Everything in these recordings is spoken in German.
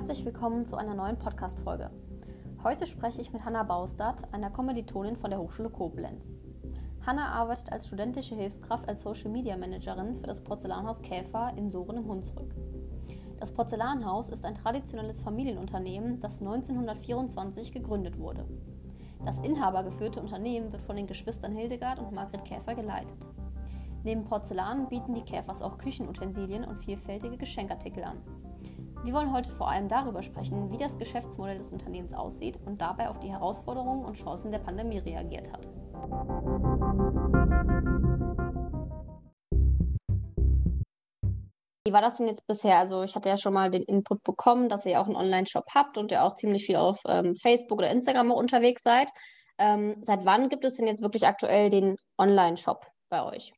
Herzlich willkommen zu einer neuen Podcast-Folge. Heute spreche ich mit Hanna Baustad, einer Kommilitonin von der Hochschule Koblenz. Hanna arbeitet als studentische Hilfskraft als Social Media Managerin für das Porzellanhaus Käfer in Soren im Hunsrück. Das Porzellanhaus ist ein traditionelles Familienunternehmen, das 1924 gegründet wurde. Das inhabergeführte Unternehmen wird von den Geschwistern Hildegard und Margret Käfer geleitet. Neben Porzellan bieten die Käfers auch Küchenutensilien und vielfältige Geschenkartikel an. Wir wollen heute vor allem darüber sprechen, wie das Geschäftsmodell des Unternehmens aussieht und dabei auf die Herausforderungen und Chancen der Pandemie reagiert hat. Wie war das denn jetzt bisher? Also ich hatte ja schon mal den Input bekommen, dass ihr auch einen Online-Shop habt und ihr auch ziemlich viel auf ähm, Facebook oder Instagram auch unterwegs seid. Ähm, seit wann gibt es denn jetzt wirklich aktuell den Online-Shop bei euch?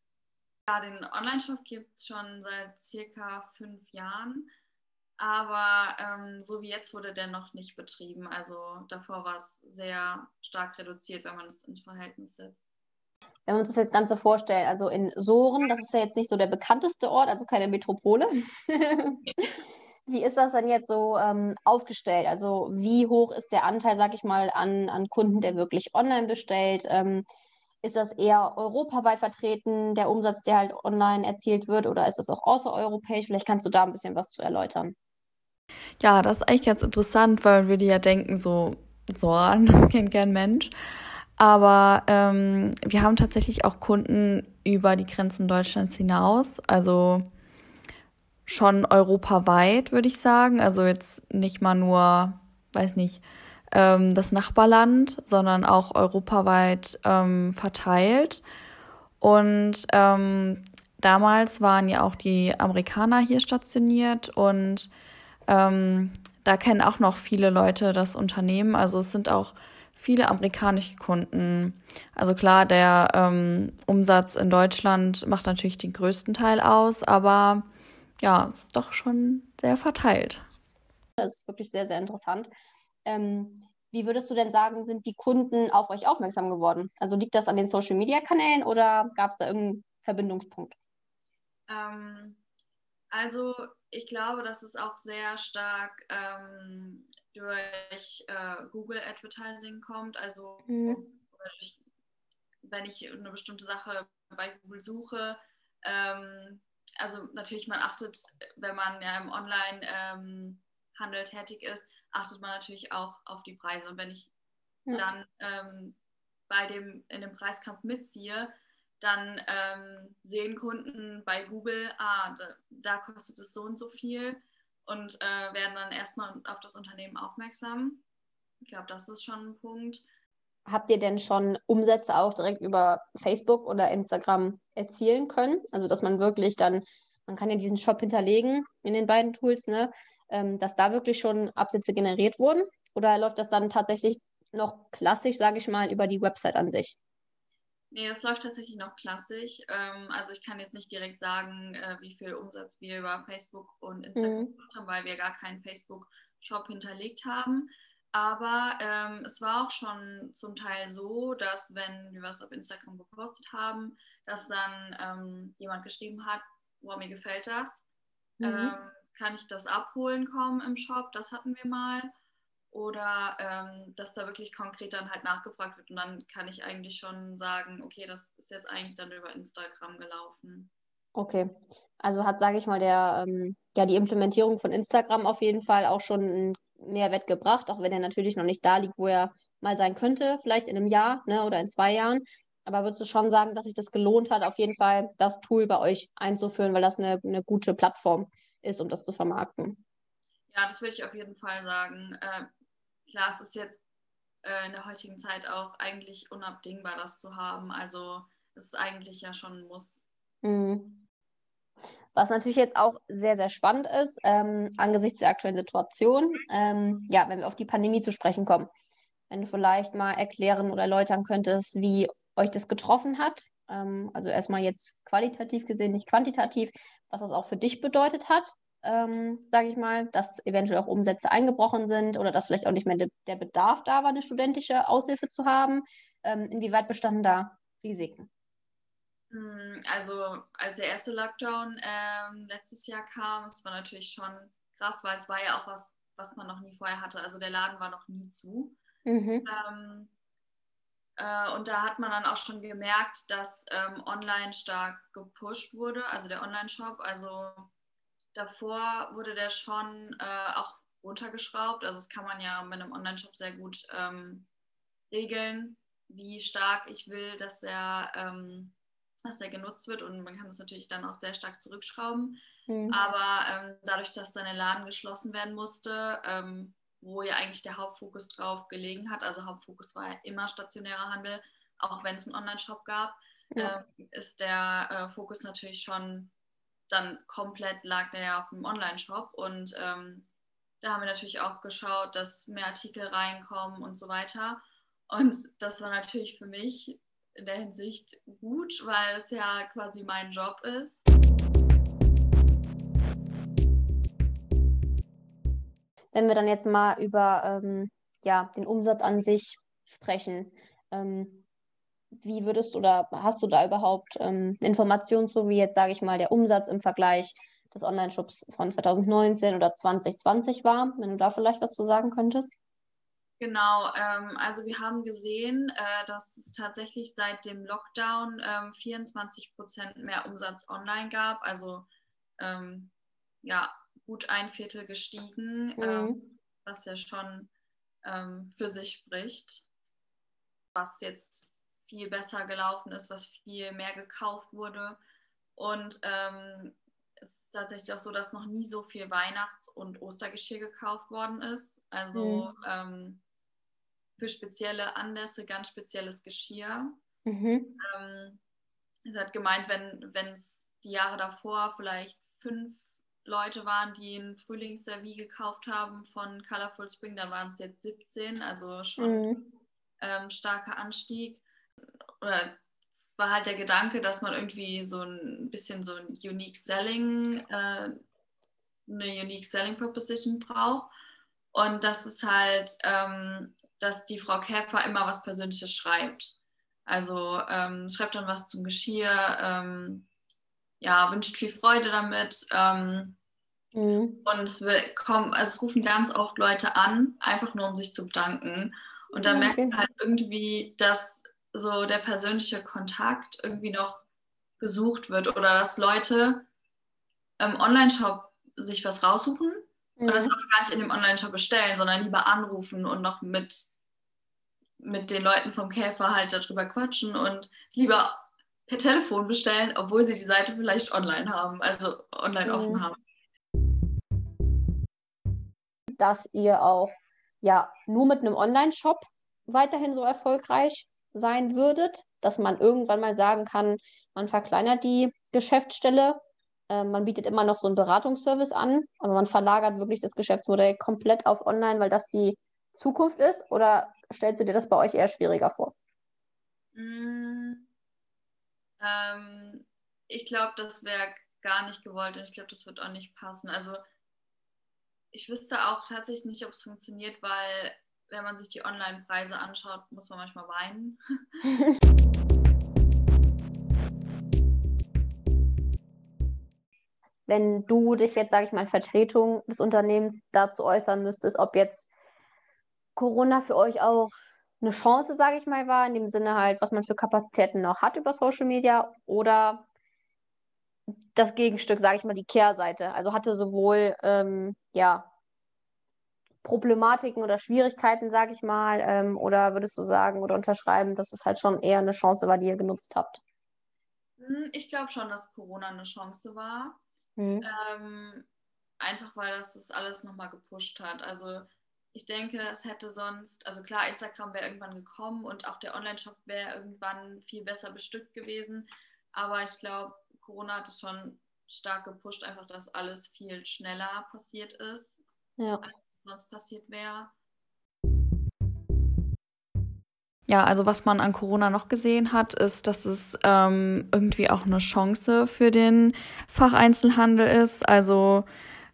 Ja, den Online-Shop gibt es schon seit circa fünf Jahren. Aber ähm, so wie jetzt wurde der noch nicht betrieben. Also davor war es sehr stark reduziert, wenn man es ins Verhältnis setzt. Wenn wir uns das jetzt Ganze vorstellen, also in Soren, das ist ja jetzt nicht so der bekannteste Ort, also keine Metropole. wie ist das denn jetzt so ähm, aufgestellt? Also wie hoch ist der Anteil, sag ich mal, an, an Kunden, der wirklich online bestellt? Ähm, ist das eher europaweit vertreten, der Umsatz, der halt online erzielt wird, oder ist das auch außereuropäisch? Vielleicht kannst du da ein bisschen was zu erläutern. Ja, das ist eigentlich ganz interessant, weil wir ja denken, so, so an, das kennt kein Mensch. Aber ähm, wir haben tatsächlich auch Kunden über die Grenzen Deutschlands hinaus, also schon europaweit, würde ich sagen. Also jetzt nicht mal nur, weiß nicht, ähm, das Nachbarland, sondern auch europaweit ähm, verteilt. Und ähm, damals waren ja auch die Amerikaner hier stationiert und ähm, da kennen auch noch viele Leute das Unternehmen. Also es sind auch viele amerikanische Kunden. Also klar, der ähm, Umsatz in Deutschland macht natürlich den größten Teil aus, aber ja, es ist doch schon sehr verteilt. Das ist wirklich sehr, sehr interessant. Ähm, wie würdest du denn sagen, sind die Kunden auf euch aufmerksam geworden? Also liegt das an den Social-Media-Kanälen oder gab es da irgendeinen Verbindungspunkt? Ähm, also ich glaube, dass es auch sehr stark ähm, durch äh, Google Advertising kommt. Also mhm. durch, wenn ich eine bestimmte Sache bei Google suche, ähm, also natürlich man achtet, wenn man ja im Online-Handel ähm, tätig ist, achtet man natürlich auch auf die Preise. Und wenn ich ja. dann ähm, bei dem, in dem Preiskampf mitziehe, dann ähm, sehen Kunden bei Google, ah, da, da, kostet es so und so viel und äh, werden dann erstmal auf das Unternehmen aufmerksam. Ich glaube, das ist schon ein Punkt. Habt ihr denn schon Umsätze auch direkt über Facebook oder Instagram erzielen können? Also, dass man wirklich dann, man kann ja diesen Shop hinterlegen in den beiden Tools, ne? Ähm, dass da wirklich schon Absätze generiert wurden? Oder läuft das dann tatsächlich noch klassisch, sage ich mal, über die Website an sich? Nee, das läuft tatsächlich noch klassisch. Ähm, also ich kann jetzt nicht direkt sagen, äh, wie viel Umsatz wir über Facebook und Instagram mhm. gemacht haben, weil wir gar keinen Facebook-Shop hinterlegt haben. Aber ähm, es war auch schon zum Teil so, dass wenn wir was auf Instagram gepostet haben, dass dann ähm, jemand geschrieben hat, boah, mir gefällt das. Mhm. Kann ich das abholen kommen im Shop? Das hatten wir mal. Oder ähm, dass da wirklich konkret dann halt nachgefragt wird und dann kann ich eigentlich schon sagen, okay, das ist jetzt eigentlich dann über Instagram gelaufen. Okay, also hat, sage ich mal, der, ähm, ja, die Implementierung von Instagram auf jeden Fall auch schon einen Mehrwert gebracht, auch wenn er natürlich noch nicht da liegt, wo er mal sein könnte, vielleicht in einem Jahr ne, oder in zwei Jahren. Aber würdest du schon sagen, dass sich das gelohnt hat, auf jeden Fall das Tool bei euch einzuführen, weil das eine, eine gute Plattform ist, um das zu vermarkten? Ja, das würde ich auf jeden Fall sagen. Äh, klar, es ist jetzt äh, in der heutigen Zeit auch eigentlich unabdingbar, das zu haben. Also es ist eigentlich ja schon ein Muss. Mhm. Was natürlich jetzt auch sehr, sehr spannend ist, ähm, angesichts der aktuellen Situation, ähm, ja, wenn wir auf die Pandemie zu sprechen kommen. Wenn du vielleicht mal erklären oder erläutern könntest, wie euch das getroffen hat. Ähm, also erstmal jetzt qualitativ gesehen, nicht quantitativ, was das auch für dich bedeutet hat, ähm, sage ich mal, dass eventuell auch Umsätze eingebrochen sind oder dass vielleicht auch nicht mehr de der Bedarf da war, eine studentische Aushilfe zu haben. Ähm, inwieweit bestanden da Risiken? Hm, also als der erste Lockdown ähm, letztes Jahr kam, es war natürlich schon krass, weil es war ja auch was was man noch nie vorher hatte. Also der Laden war noch nie zu. Mhm. Ähm, äh, und da hat man dann auch schon gemerkt, dass ähm, online stark gepusht wurde, also der Online-Shop. Also davor wurde der schon äh, auch runtergeschraubt. Also das kann man ja mit einem Online-Shop sehr gut ähm, regeln, wie stark ich will, dass er, ähm, dass er genutzt wird. Und man kann das natürlich dann auch sehr stark zurückschrauben. Mhm. Aber ähm, dadurch, dass dann der Laden geschlossen werden musste, ähm, wo ja eigentlich der Hauptfokus drauf gelegen hat, also Hauptfokus war ja immer stationärer Handel, auch wenn es einen Online-Shop gab, ja. ähm, ist der äh, Fokus natürlich schon dann komplett lag der ja auf dem Online-Shop und ähm, da haben wir natürlich auch geschaut, dass mehr Artikel reinkommen und so weiter. Und das war natürlich für mich in der Hinsicht gut, weil es ja quasi mein Job ist. Wenn wir dann jetzt mal über ähm, ja, den Umsatz an sich sprechen, ähm, wie würdest oder hast du da überhaupt ähm, Informationen zu, wie jetzt, sage ich mal, der Umsatz im Vergleich des Online-Shops von 2019 oder 2020 war, wenn du da vielleicht was zu sagen könntest? Genau, ähm, also wir haben gesehen, äh, dass es tatsächlich seit dem Lockdown ähm, 24 Prozent mehr Umsatz online gab. Also ähm, ja, gut ein Viertel gestiegen, mhm. ähm, was ja schon ähm, für sich spricht. Was jetzt viel besser gelaufen ist, was viel mehr gekauft wurde. Und ähm, es ist tatsächlich auch so, dass noch nie so viel Weihnachts- und Ostergeschirr gekauft worden ist. Also mhm. ähm, für spezielle Anlässe ganz spezielles Geschirr. Mhm. Ähm, es hat gemeint, wenn es die Jahre davor vielleicht fünf Leute waren, die ein Frühlingsservie gekauft haben von Colorful Spring, dann waren es jetzt 17, also schon mhm. ähm, starker Anstieg. Oder es war halt der Gedanke, dass man irgendwie so ein bisschen so ein Unique Selling, äh, eine Unique Selling Proposition braucht. Und das ist halt, ähm, dass die Frau Käfer immer was Persönliches schreibt. Also ähm, schreibt dann was zum Geschirr, ähm, ja, wünscht viel Freude damit. Ähm, mhm. Und es, will, komm, es rufen ganz oft Leute an, einfach nur um sich zu bedanken. Und da okay. merkt man halt irgendwie, dass so der persönliche Kontakt irgendwie noch gesucht wird oder dass Leute im Online-Shop sich was raussuchen mhm. und das mhm. aber gar nicht in dem Online-Shop bestellen, sondern lieber anrufen und noch mit, mit den Leuten vom Käfer halt darüber quatschen und lieber per Telefon bestellen, obwohl sie die Seite vielleicht online haben, also online mhm. offen haben. Dass ihr auch ja nur mit einem Online-Shop weiterhin so erfolgreich sein würdet, dass man irgendwann mal sagen kann, man verkleinert die Geschäftsstelle, äh, man bietet immer noch so einen Beratungsservice an, aber man verlagert wirklich das Geschäftsmodell komplett auf Online, weil das die Zukunft ist? Oder stellst du dir das bei euch eher schwieriger vor? Mm, ähm, ich glaube, das wäre gar nicht gewollt und ich glaube, das wird auch nicht passen. Also ich wüsste auch tatsächlich nicht, ob es funktioniert, weil wenn man sich die Online-Preise anschaut, muss man manchmal weinen. wenn du dich jetzt, sage ich mal, in Vertretung des Unternehmens dazu äußern müsstest, ob jetzt Corona für euch auch eine Chance, sage ich mal, war, in dem Sinne halt, was man für Kapazitäten noch hat über Social Media oder das Gegenstück, sage ich mal, die Kehrseite. Also hatte sowohl ähm, ja, Problematiken oder Schwierigkeiten, sage ich mal, ähm, oder würdest du sagen oder unterschreiben, dass es halt schon eher eine Chance war, die ihr genutzt habt? Hm, ich glaube schon, dass Corona eine Chance war. Mhm. Ähm, einfach weil das das alles nochmal gepusht hat. Also ich denke, es hätte sonst, also klar, Instagram wäre irgendwann gekommen und auch der Online-Shop wäre irgendwann viel besser bestückt gewesen. Aber ich glaube, Corona hat es schon stark gepusht, einfach, dass alles viel schneller passiert ist, ja. als sonst passiert wäre. Ja, also was man an Corona noch gesehen hat, ist, dass es ähm, irgendwie auch eine Chance für den Facheinzelhandel ist. Also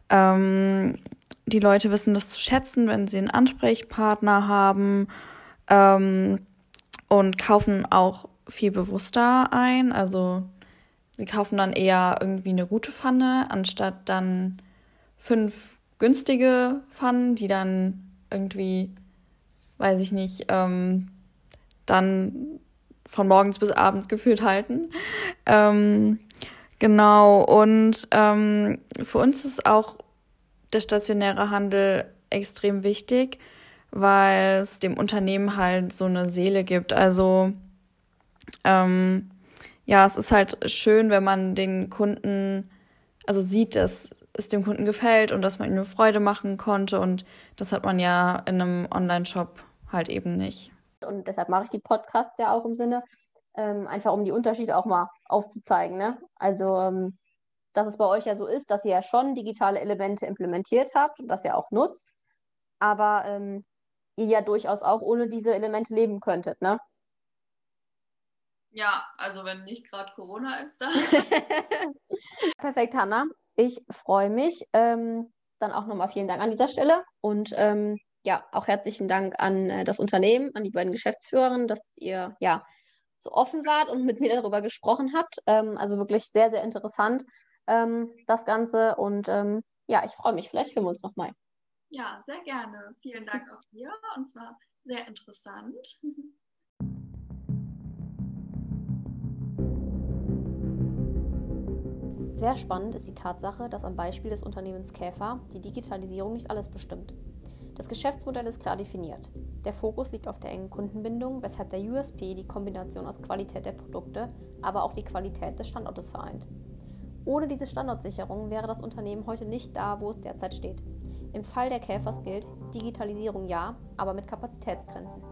ähm, die Leute wissen das zu schätzen, wenn sie einen Ansprechpartner haben ähm, und kaufen auch viel bewusster ein. Also sie kaufen dann eher irgendwie eine gute Pfanne, anstatt dann fünf günstige Pfannen, die dann irgendwie, weiß ich nicht, ähm, dann von morgens bis abends gefühlt halten. Ähm, genau, und ähm, für uns ist auch der stationäre Handel extrem wichtig, weil es dem Unternehmen halt so eine Seele gibt. Also ähm, ja, es ist halt schön, wenn man den Kunden, also sieht, dass es dem Kunden gefällt und dass man ihm eine Freude machen konnte. Und das hat man ja in einem Online-Shop halt eben nicht. Und deshalb mache ich die Podcasts ja auch im Sinne, ähm, einfach um die Unterschiede auch mal aufzuzeigen. Ne? Also, ähm, dass es bei euch ja so ist, dass ihr ja schon digitale Elemente implementiert habt und das ja auch nutzt, aber ähm, ihr ja durchaus auch ohne diese Elemente leben könntet, ne? Ja, also wenn nicht gerade Corona ist, dann. Perfekt, Hanna. Ich freue mich. Ähm, dann auch nochmal vielen Dank an dieser Stelle und ähm, ja, auch herzlichen Dank an äh, das Unternehmen, an die beiden Geschäftsführerinnen, dass ihr ja so offen wart und mit mir darüber gesprochen habt. Ähm, also wirklich sehr, sehr interessant ähm, das Ganze und ähm, ja, ich freue mich. Vielleicht hören wir uns nochmal. Ja, sehr gerne. Vielen Dank auch dir und zwar sehr interessant. Sehr spannend ist die Tatsache, dass am Beispiel des Unternehmens Käfer die Digitalisierung nicht alles bestimmt. Das Geschäftsmodell ist klar definiert. Der Fokus liegt auf der engen Kundenbindung, weshalb der USP die Kombination aus Qualität der Produkte, aber auch die Qualität des Standortes vereint. Ohne diese Standortsicherung wäre das Unternehmen heute nicht da, wo es derzeit steht. Im Fall der Käfers gilt, Digitalisierung ja, aber mit Kapazitätsgrenzen.